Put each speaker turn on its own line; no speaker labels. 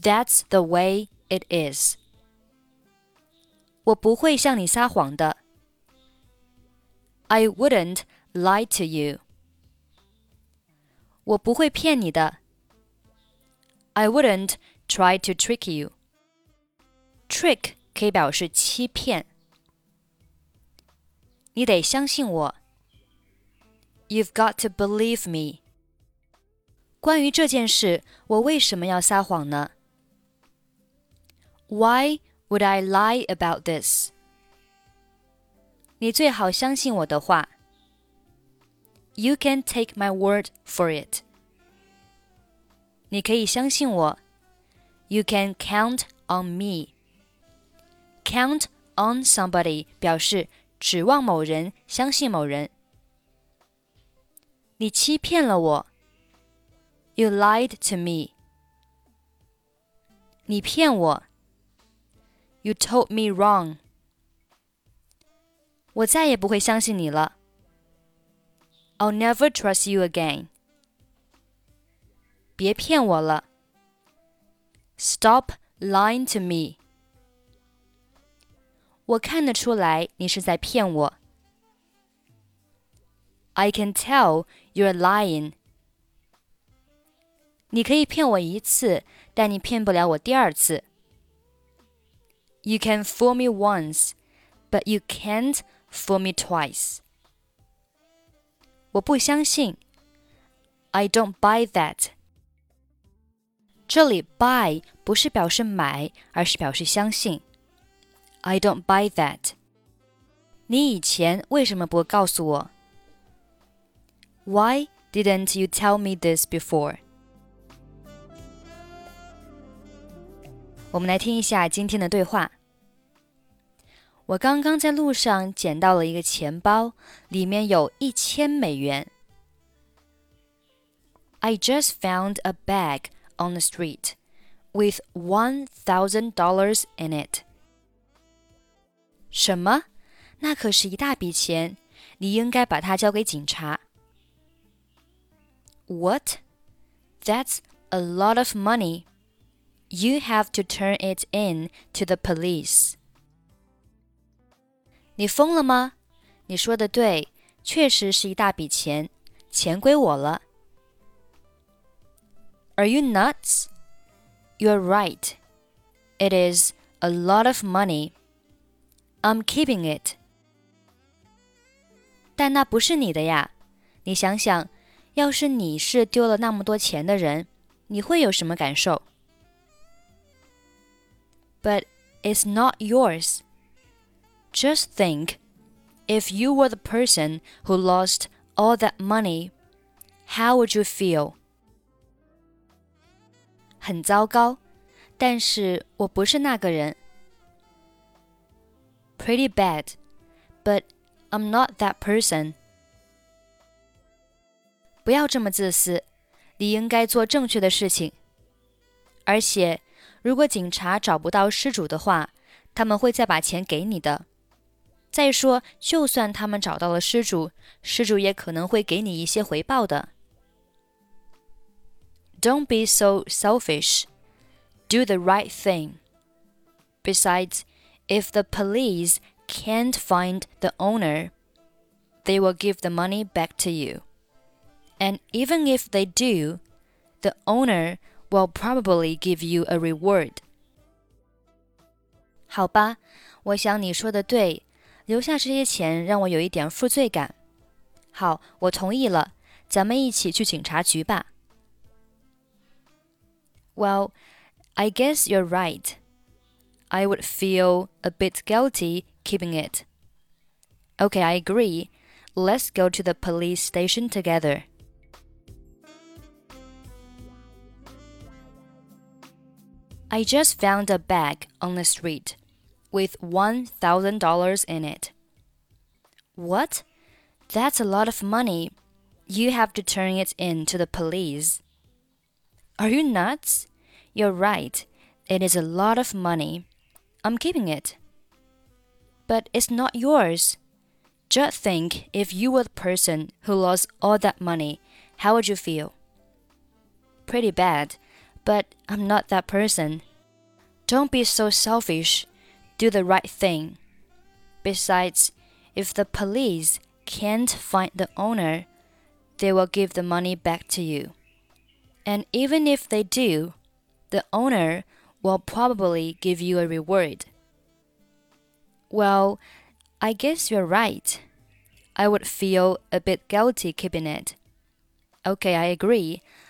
That's the way it is. 我不会向你撒谎的。I wouldn't lie to you. 我不会骗你的。I wouldn't try to trick you. Trick 可以表示欺骗。你得相信我。You've got to believe me. 关于这件事，我为什么要撒谎呢 ？why would I lie about this? 你最好相信我的话。You can take my word for it. 你可以相信我。You can count on me. Count on somebody 表示指望某人，相信某人。你欺骗了我。You lied to me. 你骗我。 you told me wrong. 我再也不会相信你了。I'll never trust you again. 别骗我了。Stop lying to me. 我看得出来你是在骗我。I can tell you're lying. 你可以骗我一次，但你骗不了我第二次。 you can fool me once, but you can't fool me twice. 我不相信。I don't buy that. 这里 buy 不是表示买，而是表示相信。I don't buy that. 你以前为什么不告诉我？Why didn't you tell me this before? 我们来听一下今天的对话。我刚刚在路上捡到了一个钱包，里面有一千美元。I just found a bag on the street with one thousand dollars in it. 什么？那可是一大笔钱，你应该把它交给警察。What? That's a lot of money. You have to turn it in to the police. 你疯了吗？你说的对，确实是一大笔钱，钱归我了。Are you nuts? You're right. It is a lot of money. I'm keeping it. 但那不是你的呀。你想想，要是你是丢了那么多钱的人，你会有什么感受 ？But it's not yours. Just think if you were the person who lost all that money, how would you feel? 很糟糕，但是我不是那个人。Pretty bad, but I'm not that person. 不要这么自私，你应该做正确的事情。而且， 如果警察找不到失主的话，他们会再把钱给你的。再说，就算他们找到了失主，失主也可能会给你一些回报的。Don't be so selfish. Do the right thing. Besides, if the police can't find the owner, they will give the money back to you. And even if they do, the owner will probably give you a reward. 好吧，我想你说的对。留下这些钱让我有一点负罪感。好，我同意了，咱们一起去警察局吧。Well, I guess you're right. I would feel a bit guilty keeping it. Okay, I agree. Let's go to the police station together. I just found a bag on the street with $1,000 in it. What? That's a lot of money. You have to turn it in to the police. Are you nuts? You're right. It is a lot of money. I'm keeping it. But it's not yours. Just think if you were the person who lost all that money, how would you feel? Pretty bad, but I'm not that person. Don't be so selfish. Do the right thing. Besides, if the police can't find the owner, they will give the money back to you. And even if they do, the owner will probably give you a reward. Well, I guess you're right. I would feel a bit guilty keeping it. Okay, I agree.